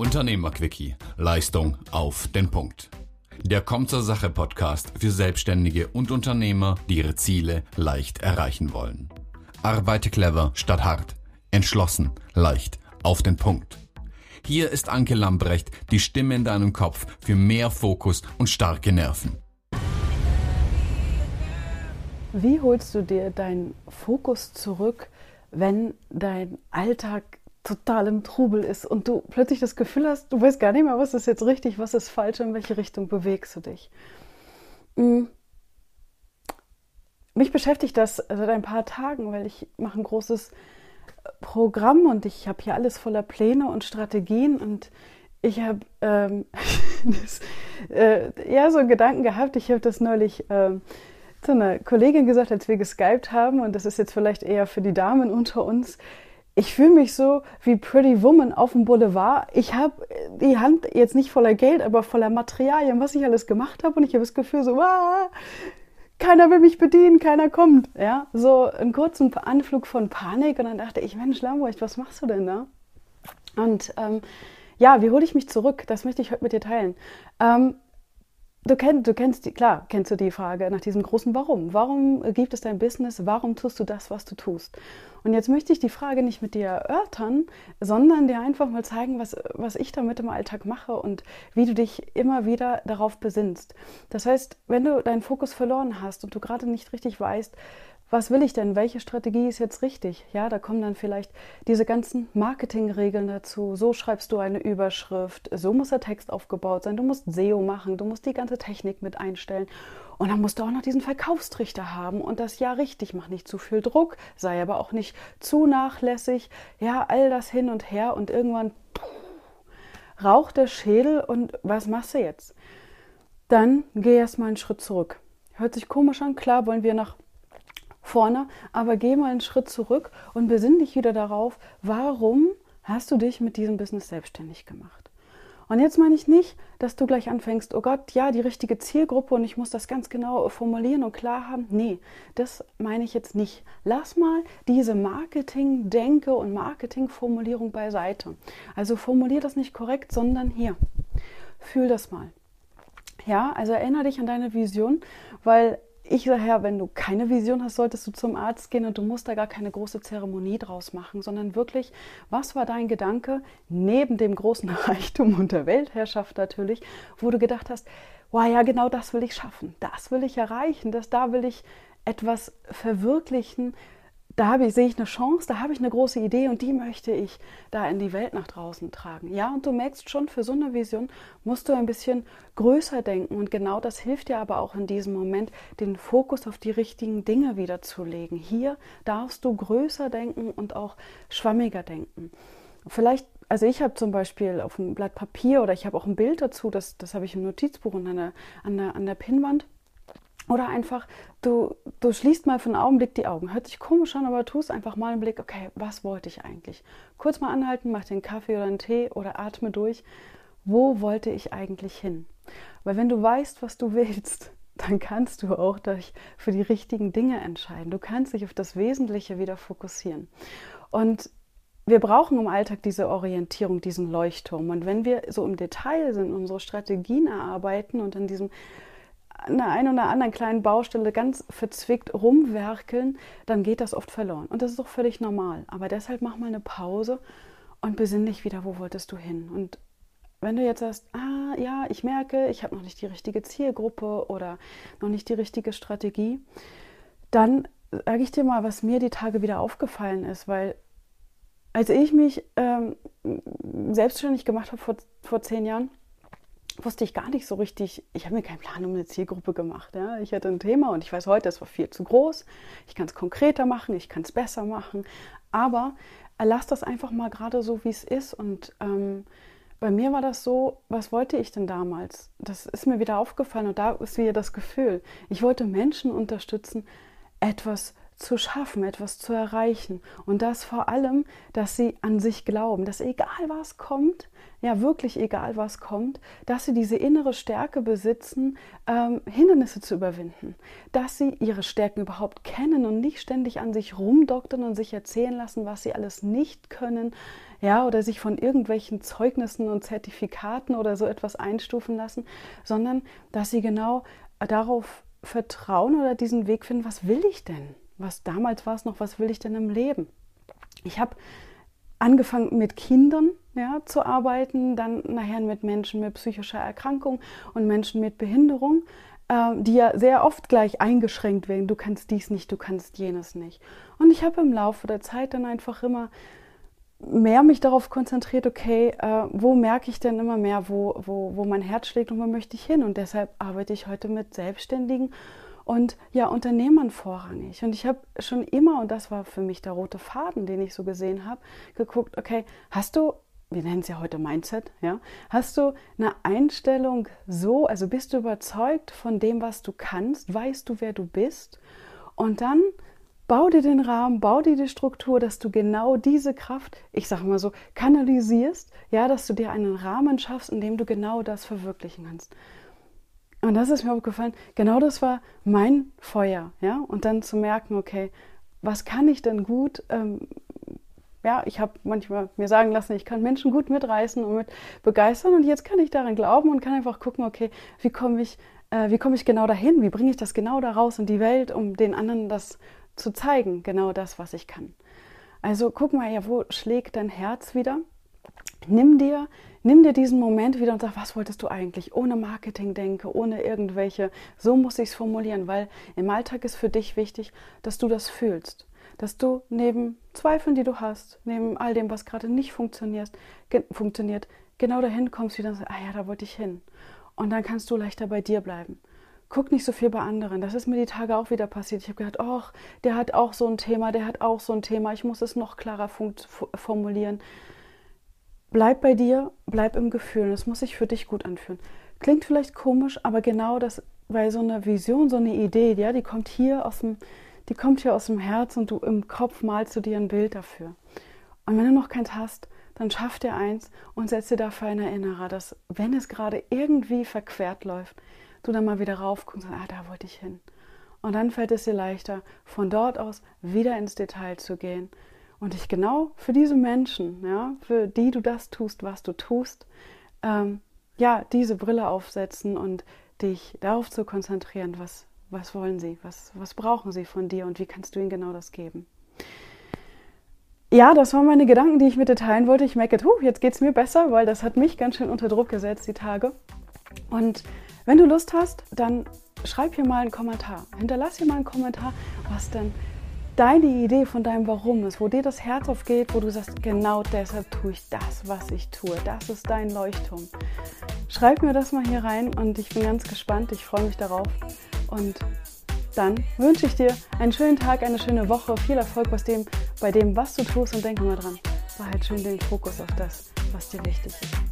Unternehmerquickie. Leistung auf den Punkt. Der Kommt zur Sache Podcast für Selbstständige und Unternehmer, die ihre Ziele leicht erreichen wollen. Arbeite clever statt hart. Entschlossen, leicht, auf den Punkt. Hier ist Anke Lambrecht, die Stimme in deinem Kopf für mehr Fokus und starke Nerven. Wie holst du dir deinen Fokus zurück, wenn dein Alltag total im Trubel ist und du plötzlich das Gefühl hast, du weißt gar nicht mehr, was ist jetzt richtig, was ist falsch, in welche Richtung bewegst du dich? Mhm. Mich beschäftigt das seit ein paar Tagen, weil ich mache ein großes Programm und ich habe hier alles voller Pläne und Strategien und ich habe ähm, äh, ja so einen Gedanken gehabt. Ich habe das neulich ähm, zu einer Kollegin gesagt, als wir geskypt haben, und das ist jetzt vielleicht eher für die Damen unter uns. Ich fühle mich so wie Pretty Woman auf dem Boulevard. Ich habe die Hand jetzt nicht voller Geld, aber voller Materialien, was ich alles gemacht habe. Und ich habe das Gefühl so, ah, keiner will mich bedienen, keiner kommt. Ja, so einen kurzen Anflug von Panik. Und dann dachte ich, Mensch, Lambrecht, was machst du denn da? Und ähm, ja, wie hole ich mich zurück? Das möchte ich heute mit dir teilen. Ähm, Du, kenn, du kennst die, klar, kennst du die Frage nach diesem großen Warum. Warum gibt es dein Business? Warum tust du das, was du tust? Und jetzt möchte ich die Frage nicht mit dir erörtern, sondern dir einfach mal zeigen, was, was ich damit im Alltag mache und wie du dich immer wieder darauf besinnst. Das heißt, wenn du deinen Fokus verloren hast und du gerade nicht richtig weißt, was will ich denn? Welche Strategie ist jetzt richtig? Ja, da kommen dann vielleicht diese ganzen Marketingregeln dazu. So schreibst du eine Überschrift, so muss der Text aufgebaut sein, du musst SEO machen, du musst die ganze Technik mit einstellen. Und dann musst du auch noch diesen Verkaufstrichter haben und das ja richtig, mach nicht zu viel Druck, sei aber auch nicht zu nachlässig. Ja, all das hin und her und irgendwann raucht der Schädel und was machst du jetzt? Dann geh erstmal einen Schritt zurück. Hört sich komisch an, klar wollen wir nach vorne, aber geh mal einen Schritt zurück und besinn dich wieder darauf, warum hast du dich mit diesem Business selbstständig gemacht? Und jetzt meine ich nicht, dass du gleich anfängst, oh Gott, ja, die richtige Zielgruppe und ich muss das ganz genau formulieren und klar haben. Nee, das meine ich jetzt nicht. Lass mal diese Marketing-Denke und Marketing-Formulierung beiseite. Also formulier das nicht korrekt, sondern hier. Fühl das mal. Ja, also erinnere dich an deine Vision, weil ich sage ja, wenn du keine Vision hast, solltest du zum Arzt gehen und du musst da gar keine große Zeremonie draus machen, sondern wirklich, was war dein Gedanke neben dem großen Reichtum und der Weltherrschaft natürlich, wo du gedacht hast, wow, ja, genau das will ich schaffen, das will ich erreichen, das, da will ich etwas verwirklichen, da habe ich, sehe ich eine Chance, da habe ich eine große Idee und die möchte ich da in die Welt nach draußen tragen. Ja, und du merkst schon, für so eine Vision musst du ein bisschen größer denken und genau das hilft dir aber auch in diesem Moment, den Fokus auf die richtigen Dinge wieder zu legen. Hier darfst du größer denken und auch schwammiger denken. Vielleicht also ich habe zum Beispiel auf einem Blatt Papier oder ich habe auch ein Bild dazu, das, das habe ich im Notizbuch und an der, an der, an der Pinnwand. Oder einfach, du, du schließt mal für einen Augenblick die Augen. Hört sich komisch an, aber tust einfach mal einen Blick, okay, was wollte ich eigentlich? Kurz mal anhalten, mach den Kaffee oder einen Tee oder atme durch. Wo wollte ich eigentlich hin? Weil wenn du weißt, was du willst, dann kannst du auch dich für die richtigen Dinge entscheiden. Du kannst dich auf das Wesentliche wieder fokussieren. Und wir brauchen im Alltag diese Orientierung, diesen Leuchtturm. Und wenn wir so im Detail sind, unsere Strategien erarbeiten und an diesem an der einen oder anderen kleinen Baustelle ganz verzwickt rumwerkeln, dann geht das oft verloren. Und das ist doch völlig normal. Aber deshalb mach mal eine Pause und besinn dich wieder, wo wolltest du hin. Und wenn du jetzt sagst, ah ja, ich merke, ich habe noch nicht die richtige Zielgruppe oder noch nicht die richtige Strategie, dann sage ich dir mal, was mir die Tage wieder aufgefallen ist, weil als ich mich ähm, selbstständig gemacht habe vor, vor zehn Jahren, wusste ich gar nicht so richtig, ich habe mir keinen Plan um eine Zielgruppe gemacht. Ja. Ich hatte ein Thema und ich weiß heute, es war viel zu groß. Ich kann es konkreter machen, ich kann es besser machen. Aber lass das einfach mal gerade so, wie es ist. Und ähm, bei mir war das so, was wollte ich denn damals? Das ist mir wieder aufgefallen und da ist wieder das Gefühl. Ich wollte Menschen unterstützen, etwas zu schaffen, etwas zu erreichen. Und das vor allem, dass sie an sich glauben, dass egal was kommt, ja wirklich egal was kommt, dass sie diese innere Stärke besitzen, ähm, Hindernisse zu überwinden, dass sie ihre Stärken überhaupt kennen und nicht ständig an sich rumdoktern und sich erzählen lassen, was sie alles nicht können, ja, oder sich von irgendwelchen Zeugnissen und Zertifikaten oder so etwas einstufen lassen, sondern dass sie genau darauf vertrauen oder diesen Weg finden, was will ich denn? Was damals war es noch, was will ich denn im Leben? Ich habe angefangen mit Kindern ja, zu arbeiten, dann nachher mit Menschen mit psychischer Erkrankung und Menschen mit Behinderung, äh, die ja sehr oft gleich eingeschränkt werden. Du kannst dies nicht, du kannst jenes nicht. Und ich habe im Laufe der Zeit dann einfach immer mehr mich darauf konzentriert, okay, äh, wo merke ich denn immer mehr, wo, wo, wo mein Herz schlägt und wo möchte ich hin? Und deshalb arbeite ich heute mit Selbstständigen und ja, Unternehmern vorrangig. Und ich habe schon immer, und das war für mich der rote Faden, den ich so gesehen habe, geguckt, okay, hast du, wir nennen es ja heute Mindset, ja, hast du eine Einstellung so, also bist du überzeugt von dem, was du kannst, weißt du, wer du bist? Und dann bau dir den Rahmen, bau dir die Struktur, dass du genau diese Kraft, ich sage mal so, kanalisierst, ja, dass du dir einen Rahmen schaffst, in dem du genau das verwirklichen kannst. Und das ist mir aufgefallen, genau das war mein Feuer, ja, und dann zu merken, okay, was kann ich denn gut? Ähm, ja, ich habe manchmal mir sagen lassen, ich kann Menschen gut mitreißen und mit begeistern und jetzt kann ich daran glauben und kann einfach gucken, okay, wie komme ich, äh, wie komme ich genau dahin? Wie bringe ich das genau da raus in die Welt, um den anderen das zu zeigen, genau das, was ich kann. Also guck mal, ja, wo schlägt dein Herz wieder? Nimm dir, nimm dir diesen Moment wieder und sag, was wolltest du eigentlich? Ohne Marketing denke, ohne irgendwelche, so muss ich es formulieren, weil im Alltag ist für dich wichtig, dass du das fühlst. Dass du neben Zweifeln, die du hast, neben all dem, was gerade nicht funktioniert, ge funktioniert, genau dahin kommst wieder und sagst, ah ja, da wollte ich hin. Und dann kannst du leichter bei dir bleiben guck nicht so viel bei anderen. Das ist mir die Tage auch wieder passiert. Ich habe gedacht, ach, der hat auch so ein Thema, der hat auch so ein Thema. Ich muss es noch klarer formulieren. Bleib bei dir, bleib im Gefühl. Das muss sich für dich gut anfühlen. Klingt vielleicht komisch, aber genau das, weil so eine Vision, so eine Idee, ja, die kommt hier aus dem, die kommt hier aus dem Herz und du im Kopf malst du dir ein Bild dafür. Und wenn du noch keins hast, dann schaff dir eins und setz dir dafür ein Erinnerer, dass wenn es gerade irgendwie verquert läuft, du dann mal wieder raufguckst und sagst, ah, da wollte ich hin. Und dann fällt es dir leichter, von dort aus wieder ins Detail zu gehen und dich genau für diese Menschen, ja, für die du das tust, was du tust, ähm, ja, diese Brille aufsetzen und dich darauf zu konzentrieren, was, was wollen sie, was, was brauchen sie von dir und wie kannst du ihnen genau das geben. Ja, das waren meine Gedanken, die ich mit dir teilen wollte. Ich merke, huh, jetzt geht es mir besser, weil das hat mich ganz schön unter Druck gesetzt, die Tage. Und wenn du Lust hast, dann schreib hier mal einen Kommentar. Hinterlass hier mal einen Kommentar, was denn deine Idee von deinem Warum ist, wo dir das Herz aufgeht, wo du sagst, genau deshalb tue ich das, was ich tue. Das ist dein Leuchtturm. Schreib mir das mal hier rein und ich bin ganz gespannt. Ich freue mich darauf. Und dann wünsche ich dir einen schönen Tag, eine schöne Woche, viel Erfolg bei dem, bei dem was du tust und denke mal dran. Behalte schön den Fokus auf das, was dir wichtig ist.